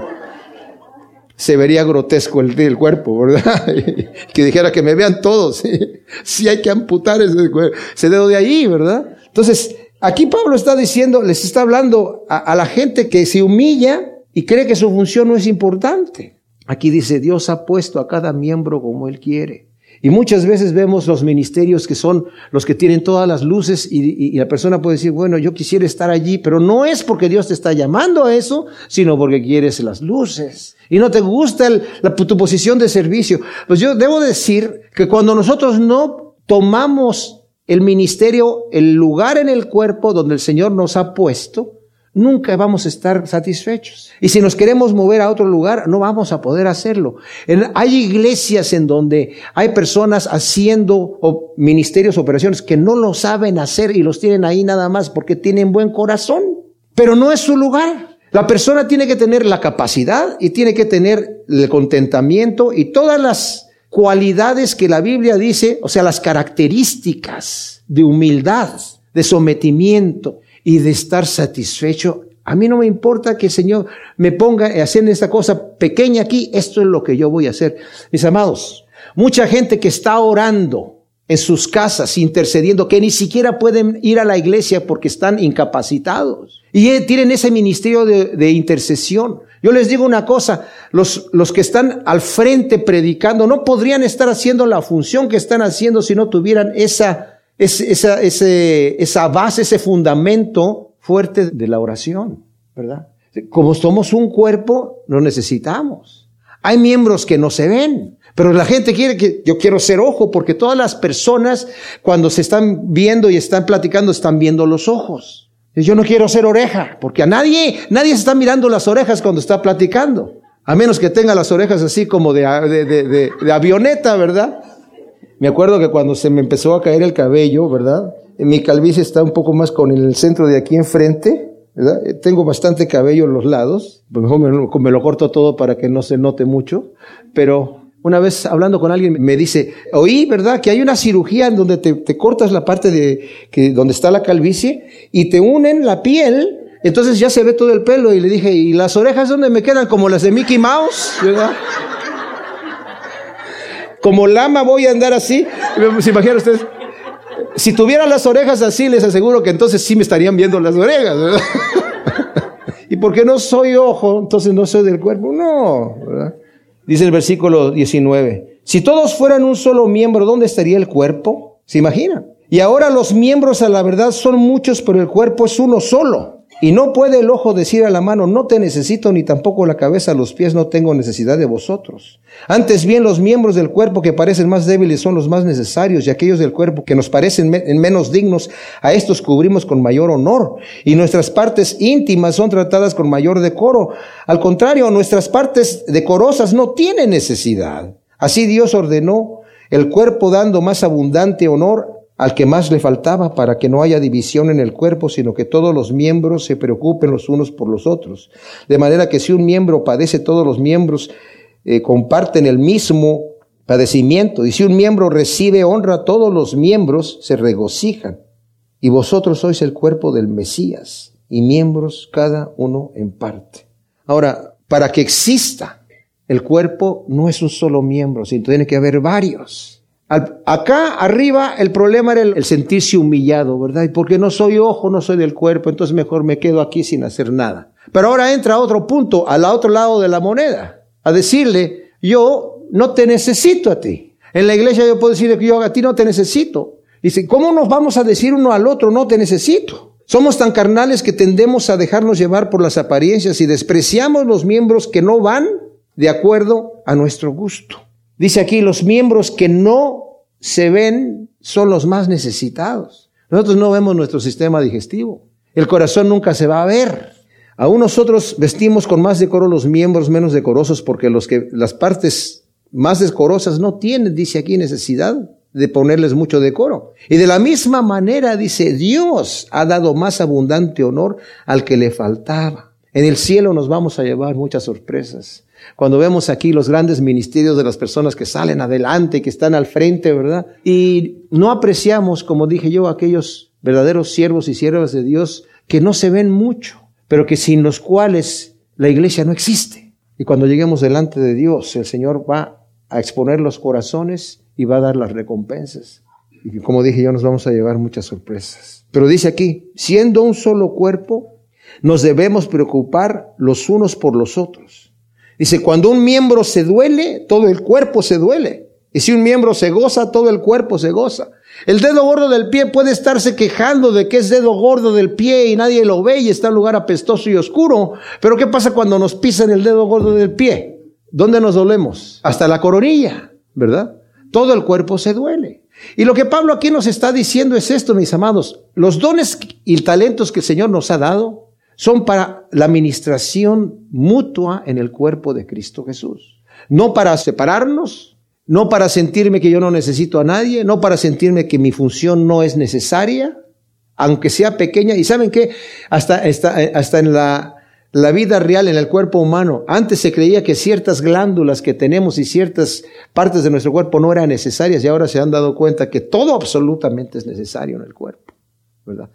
se vería grotesco el, el cuerpo, ¿verdad? [LAUGHS] que dijera que me vean todos, [LAUGHS] ¿sí? hay que amputar ese, ese, dedo de ahí, ¿verdad? Entonces, aquí Pablo está diciendo, les está hablando a, la gente que se humilla y cree que su función no es importante. Aquí dice, Dios ha puesto a cada miembro como Él quiere. Y muchas veces vemos los ministerios que son los que tienen todas las luces y, la persona puede decir, bueno, yo quisiera estar allí, pero no es porque Dios te está llamando a eso, sino porque quieres las luces. Y no te gusta tu posición de servicio. Pues yo debo decir que cuando nosotros no tomamos el ministerio, el lugar en el cuerpo donde el Señor nos ha puesto, nunca vamos a estar satisfechos. Y si nos queremos mover a otro lugar, no vamos a poder hacerlo. hay iglesias en donde hay personas haciendo ministerios, operaciones que no lo saben hacer y los tienen ahí nada más porque tienen buen corazón, pero no es su lugar. La persona tiene que tener la capacidad y tiene que tener el contentamiento y todas las cualidades que la Biblia dice, o sea, las características de humildad, de sometimiento, y de estar satisfecho. A mí no me importa que el Señor me ponga hacer esta cosa pequeña aquí, esto es lo que yo voy a hacer. Mis amados, mucha gente que está orando en sus casas, intercediendo, que ni siquiera pueden ir a la iglesia porque están incapacitados. Y eh, tienen ese ministerio de intercesión. Yo les digo una cosa, los, los que están al frente predicando no podrían estar haciendo la función que están haciendo si no tuvieran esa esa, esa base, ese fundamento fuerte de la oración, ¿verdad? Como somos un cuerpo, lo necesitamos. Hay miembros que no se ven, pero la gente quiere que yo quiero ser ojo porque todas las personas cuando se están viendo y están platicando están viendo los ojos. Yo no quiero ser oreja porque a nadie, nadie se está mirando las orejas cuando está platicando. A menos que tenga las orejas así como de, de, de avioneta, ¿verdad? Me acuerdo que cuando se me empezó a caer el cabello, ¿verdad? Mi calvicie está un poco más con el centro de aquí enfrente, ¿verdad? Tengo bastante cabello en los lados, pues mejor me, lo corto todo para que no se note mucho, pero una vez hablando con alguien me dice, oí, ¿verdad? Que hay una cirugía en donde te, cortas la parte de que, donde está la calvicie y te unen la piel, entonces ya se ve todo el pelo y le dije, ¿y las orejas dónde me quedan? Como las de Mickey Mouse, ¿verdad? como lama voy a andar así. ¿Se imaginan ustedes? Si tuvieran las orejas así, les aseguro que entonces sí me estarían viendo las orejas. ¿verdad? [LAUGHS] y porque no soy ojo, entonces no soy del cuerpo. No, ¿verdad? Dice el versículo 19. si todos fueran un solo miembro, ¿dónde estaría el cuerpo? ¿Se imaginan? Y ahora los miembros a la verdad son muchos, pero el cuerpo es uno solo. Y no puede el ojo decir a la mano, no te necesito, ni tampoco la cabeza, los pies, no tengo necesidad de vosotros. Antes bien, los miembros del cuerpo que parecen más débiles son los más necesarios, y aquellos del cuerpo que nos parecen menos dignos, a estos cubrimos con mayor honor. Y nuestras partes íntimas son tratadas con mayor decoro. Al contrario, nuestras partes decorosas no tienen necesidad. Así Dios ordenó el cuerpo dando más abundante honor al que más le faltaba para que no haya división en el cuerpo, sino que todos los miembros se preocupen los unos por los otros. De manera que si un miembro padece, todos los miembros eh, comparten el mismo padecimiento. Y si un miembro recibe honra, todos los miembros se regocijan. Y vosotros sois el cuerpo del Mesías y miembros cada uno en parte. Ahora, para que exista el cuerpo no es un solo miembro, sino tiene que haber varios acá arriba el problema era el, sentirse humillado, ¿verdad? Y porque no soy ojo, no soy del cuerpo, entonces mejor me quedo aquí sin hacer nada. Pero ahora entra otro punto, al otro lado de la moneda, a decirle, yo no te necesito a ti. En la iglesia yo puedo decirle que yo a ti no te necesito. Dice, ¿cómo nos vamos a decir uno al otro no te necesito? Somos tan carnales que tendemos a dejarnos llevar por las apariencias y despreciamos los miembros que no van de acuerdo a nuestro gusto. Dice aquí, los miembros que no se ven son los más necesitados. Nosotros no vemos nuestro sistema digestivo. El corazón nunca se va a ver. Aún nosotros vestimos con más decoro los miembros menos decorosos porque los que, las partes más decorosas no tienen, dice aquí, necesidad de ponerles mucho decoro. Y de la misma manera, dice, Dios ha dado más abundante honor al que le faltaba. En el cielo nos vamos a llevar muchas sorpresas. Cuando vemos aquí los grandes ministerios de las personas que salen adelante, que están al frente, ¿verdad? Y no apreciamos, como dije yo, aquellos verdaderos siervos y siervas de Dios que no se ven mucho, pero que sin los cuales la iglesia no existe. Y cuando lleguemos delante de Dios, el Señor va a exponer los corazones y va a dar las recompensas. Y como dije yo, nos vamos a llevar muchas sorpresas. Pero dice aquí, siendo un solo cuerpo, nos debemos preocupar los unos por los otros. Dice, cuando un miembro se duele, todo el cuerpo se duele. Y si un miembro se goza, todo el cuerpo se goza. El dedo gordo del pie puede estarse quejando de que es dedo gordo del pie y nadie lo ve y está en lugar apestoso y oscuro. Pero ¿qué pasa cuando nos pisan el dedo gordo del pie? ¿Dónde nos dolemos? Hasta la coronilla, ¿verdad? Todo el cuerpo se duele. Y lo que Pablo aquí nos está diciendo es esto, mis amados. Los dones y talentos que el Señor nos ha dado son para la administración mutua en el cuerpo de Cristo Jesús. No para separarnos, no para sentirme que yo no necesito a nadie, no para sentirme que mi función no es necesaria, aunque sea pequeña. Y saben que hasta, hasta, en la, la vida real, en el cuerpo humano, antes se creía que ciertas glándulas que tenemos y ciertas partes de nuestro cuerpo no eran necesarias y ahora se han dado cuenta que todo absolutamente es necesario en el cuerpo, ¿verdad?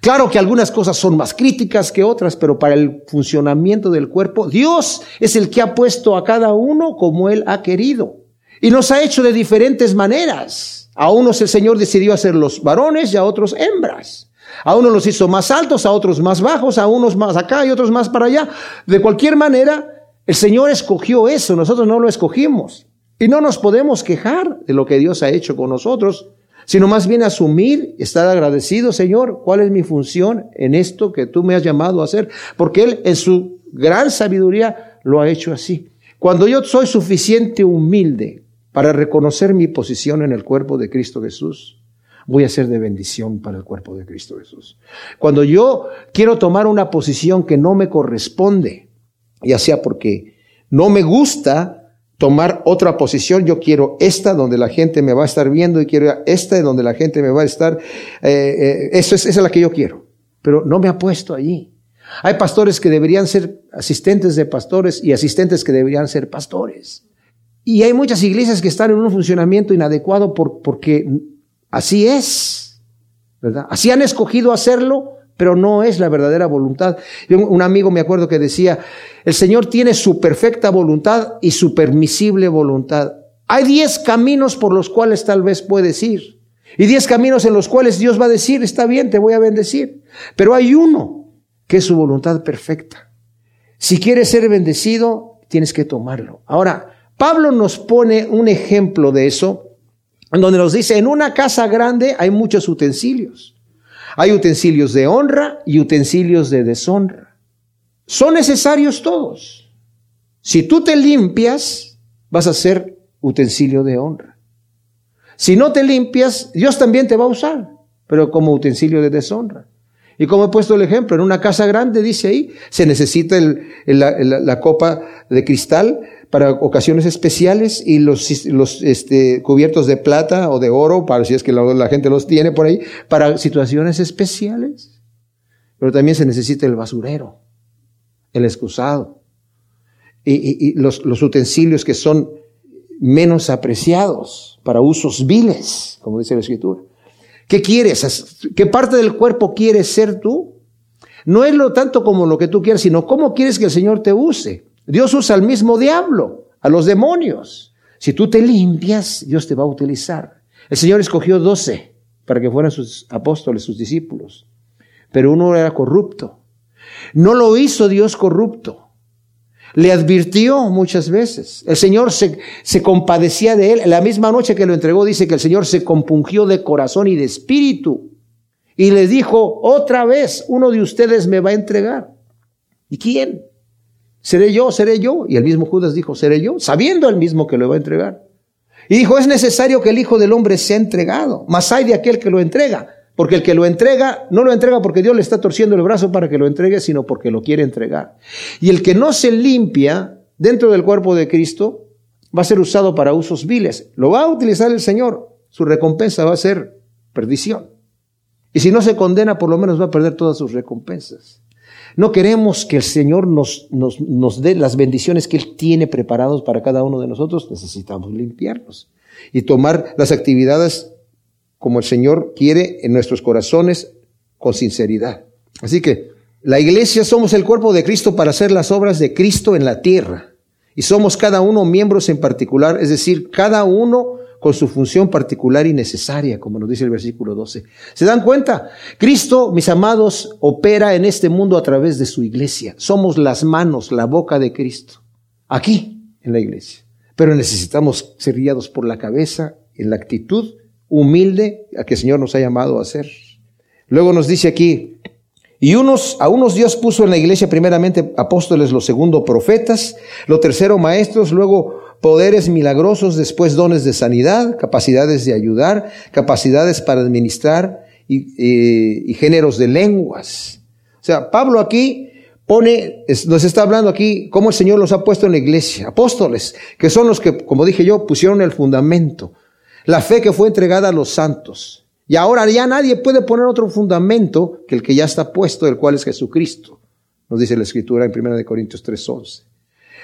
Claro que algunas cosas son más críticas que otras, pero para el funcionamiento del cuerpo, Dios es el que ha puesto a cada uno como Él ha querido. Y nos ha hecho de diferentes maneras. A unos el Señor decidió hacer los varones y a otros hembras. A unos los hizo más altos, a otros más bajos, a unos más acá y otros más para allá. De cualquier manera, el Señor escogió eso, nosotros no lo escogimos. Y no nos podemos quejar de lo que Dios ha hecho con nosotros, sino más bien asumir, estar agradecido, Señor, cuál es mi función en esto que tú me has llamado a hacer, porque Él en su gran sabiduría lo ha hecho así. Cuando yo soy suficiente humilde para reconocer mi posición en el cuerpo de Cristo Jesús, voy a ser de bendición para el cuerpo de Cristo Jesús. Cuando yo quiero tomar una posición que no me corresponde, ya sea porque no me gusta tomar otra posición. Yo quiero esta donde la gente me va a estar viendo y quiero esta donde la gente me va a estar. Eh, eh, eso es, esa es la que yo quiero. Pero no me ha puesto allí. Hay pastores que deberían ser asistentes de pastores y asistentes que deberían ser pastores. Y hay muchas iglesias que están en un funcionamiento inadecuado por, porque así es, ¿verdad? Así han escogido hacerlo pero no es la verdadera voluntad. un amigo me acuerdo que decía, el Señor tiene su perfecta voluntad y su permisible voluntad. Hay diez caminos por los cuales tal vez puedes ir. Y diez caminos en los cuales Dios va a decir, está bien, te voy a bendecir. Pero hay uno que es su voluntad perfecta. Si quieres ser bendecido, tienes que tomarlo. Ahora, Pablo nos pone un ejemplo de eso, donde nos dice, en una casa grande hay muchos utensilios. Hay utensilios de honra y utensilios de deshonra. Son necesarios todos. Si tú te limpias, vas a ser utensilio de honra. Si no te limpias, Dios también te va a usar, pero como utensilio de deshonra. Y como he puesto el ejemplo, en una casa grande, dice ahí, se necesita la, copa de cristal para ocasiones especiales y los, los este, cubiertos de plata o de oro, para si es que la, gente los tiene por ahí, para situaciones especiales. Pero también se necesita el basurero, el excusado y, los, los utensilios que son menos apreciados para usos viles, como dice la Escritura. ¿Qué quieres? ¿Qué parte del cuerpo quieres ser tú? No es lo tanto como lo que tú quieres, sino cómo quieres que el Señor te use. Dios usa al mismo diablo, a los demonios. Si tú te limpias, Dios te va a utilizar. El Señor escogió doce para que fueran sus apóstoles, sus discípulos. Pero uno era corrupto. No lo hizo Dios corrupto. Le advirtió muchas veces. El Señor se, se, compadecía de él. La misma noche que lo entregó dice que el Señor se compungió de corazón y de espíritu. Y le dijo, otra vez, uno de ustedes me va a entregar. ¿Y quién? ¿Seré yo? ¿Seré yo? Y el mismo Judas dijo, ¿seré yo? Sabiendo el mismo que lo va a entregar. Y dijo, es necesario que el Hijo del Hombre sea entregado. Mas hay de aquel que lo entrega. Porque el que lo entrega, no lo entrega porque Dios le está torciendo el brazo para que lo entregue, sino porque lo quiere entregar. Y el que no se limpia dentro del cuerpo de Cristo va a ser usado para usos viles. Lo va a utilizar el Señor. Su recompensa va a ser perdición. Y si no se condena, por lo menos va a perder todas sus recompensas. No queremos que el Señor nos, nos, nos dé las bendiciones que Él tiene preparados para cada uno de nosotros. Necesitamos limpiarnos y tomar las actividades como el Señor quiere en nuestros corazones con sinceridad. Así que la iglesia somos el cuerpo de Cristo para hacer las obras de Cristo en la tierra. Y somos cada uno miembros en particular, es decir, cada uno con su función particular y necesaria, como nos dice el versículo 12. ¿Se dan cuenta? Cristo, mis amados, opera en este mundo a través de su iglesia. Somos las manos, la boca de Cristo, aquí en la iglesia. Pero necesitamos ser guiados por la cabeza, en la actitud humilde a que el Señor nos ha llamado a hacer. Luego nos dice aquí, y unos, a unos Dios puso en la iglesia primeramente apóstoles, los segundo profetas, lo tercero maestros, luego poderes milagrosos, después dones de sanidad, capacidades de ayudar, capacidades para administrar y, y géneros de lenguas. O sea, Pablo aquí pone, nos está hablando aquí cómo el Señor los ha puesto en la iglesia, apóstoles, que son los que, como dije yo, pusieron el fundamento. La fe que fue entregada a los santos. Y ahora ya nadie puede poner otro fundamento que el que ya está puesto, el cual es Jesucristo. Nos dice la escritura en 1 Corintios 3:11.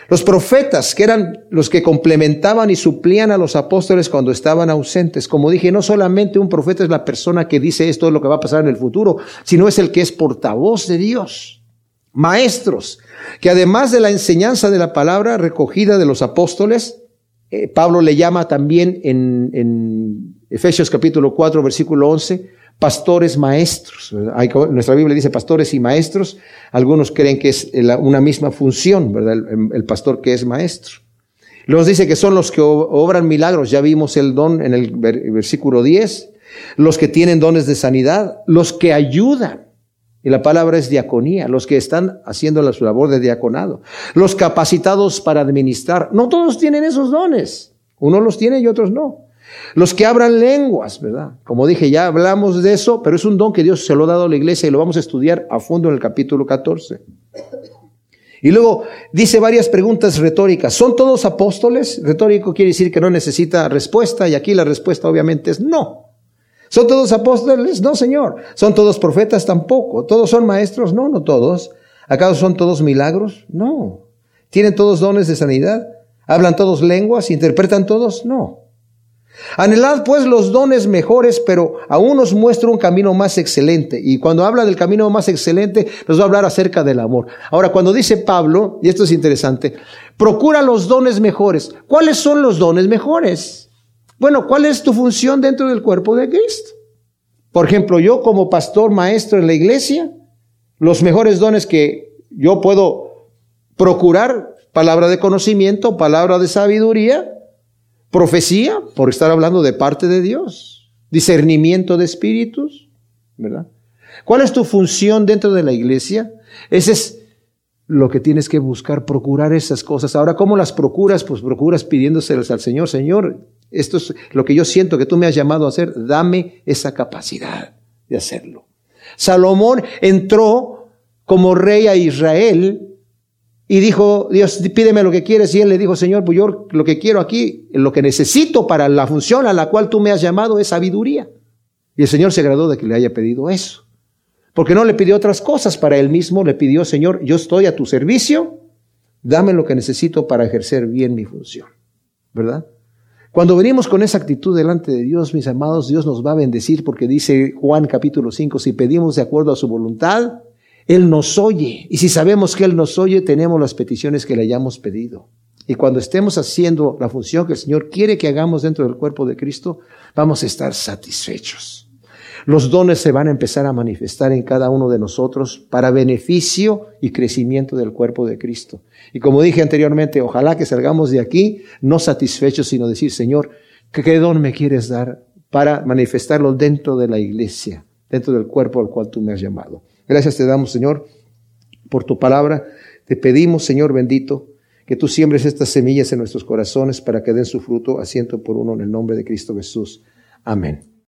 Los profetas, que eran los que complementaban y suplían a los apóstoles cuando estaban ausentes. Como dije, no solamente un profeta es la persona que dice esto es lo que va a pasar en el futuro, sino es el que es portavoz de Dios. Maestros, que además de la enseñanza de la palabra recogida de los apóstoles, eh, Pablo le llama también en, Efesios capítulo 4, versículo 11, pastores maestros. nuestra Biblia dice pastores y maestros. Algunos creen que es una misma función, ¿verdad? El, pastor que es maestro. Luego dice que son los que obran milagros. Ya vimos el don en el versículo 10. Los que tienen dones de sanidad. Los que ayudan. Y la palabra es diaconía, los que están haciendo su labor de diaconado, los capacitados para administrar. No todos tienen esos dones. Unos los tiene y otros no. Los que abran lenguas, ¿verdad? Como dije, ya hablamos de eso, pero es un don que Dios se lo ha dado a la iglesia y lo vamos a estudiar a fondo en el capítulo 14. Y luego dice varias preguntas retóricas. ¿Son todos apóstoles? Retórico quiere decir que no necesita respuesta y aquí la respuesta obviamente es no. ¿Son todos apóstoles? No, Señor. ¿Son todos profetas? Tampoco. ¿Todos son maestros? No, no todos. ¿Acaso son todos milagros? No. ¿Tienen todos dones de sanidad? ¿Hablan todos lenguas? ¿Interpretan todos? No. Anhelad pues los dones mejores, pero aún nos muestra un camino más excelente. Y cuando habla del camino más excelente, nos va a hablar acerca del amor. Ahora, cuando dice Pablo, y esto es interesante, procura los dones mejores. ¿Cuáles son los dones mejores? Bueno, ¿cuál es tu función dentro del cuerpo de Cristo? Por ejemplo, yo como pastor maestro en la iglesia, los mejores dones que yo puedo procurar palabra de conocimiento, palabra de sabiduría, profecía, por estar hablando de parte de Dios, discernimiento de espíritus, ¿verdad? ¿Cuál es tu función dentro de la iglesia? Ese es lo que tienes que buscar, procurar esas cosas. Ahora, ¿cómo las procuras? Pues procuras pidiéndoselas al Señor. Señor, esto es lo que yo siento que tú me has llamado a hacer. Dame esa capacidad de hacerlo. Salomón entró como rey a Israel y dijo, Dios, pídeme lo que quieres. Y él le dijo, Señor, pues yo lo que quiero aquí, lo que necesito para la función a la cual tú me has llamado es sabiduría. Y el Señor se agradó de que le haya pedido eso. Porque no le pidió otras cosas para él mismo, le pidió, Señor, yo estoy a tu servicio, dame lo que necesito para ejercer bien mi función. ¿Verdad? Cuando venimos con esa actitud delante de Dios, mis amados, Dios nos va a bendecir porque dice Juan capítulo 5, si pedimos de acuerdo a su voluntad, Él nos oye. Y si sabemos que Él nos oye, tenemos las peticiones que le hayamos pedido. Y cuando estemos haciendo la función que el Señor quiere que hagamos dentro del cuerpo de Cristo, vamos a estar satisfechos. Los dones se van a empezar a manifestar en cada uno de nosotros para beneficio y crecimiento del cuerpo de Cristo. Y como dije anteriormente, ojalá que salgamos de aquí no satisfechos, sino decir, Señor, ¿qué don me quieres dar para manifestarlo dentro de la iglesia, dentro del cuerpo al cual tú me has llamado? Gracias te damos, Señor, por tu palabra. Te pedimos, Señor bendito, que tú siembres estas semillas en nuestros corazones para que den su fruto asiento por uno en el nombre de Cristo Jesús. Amén.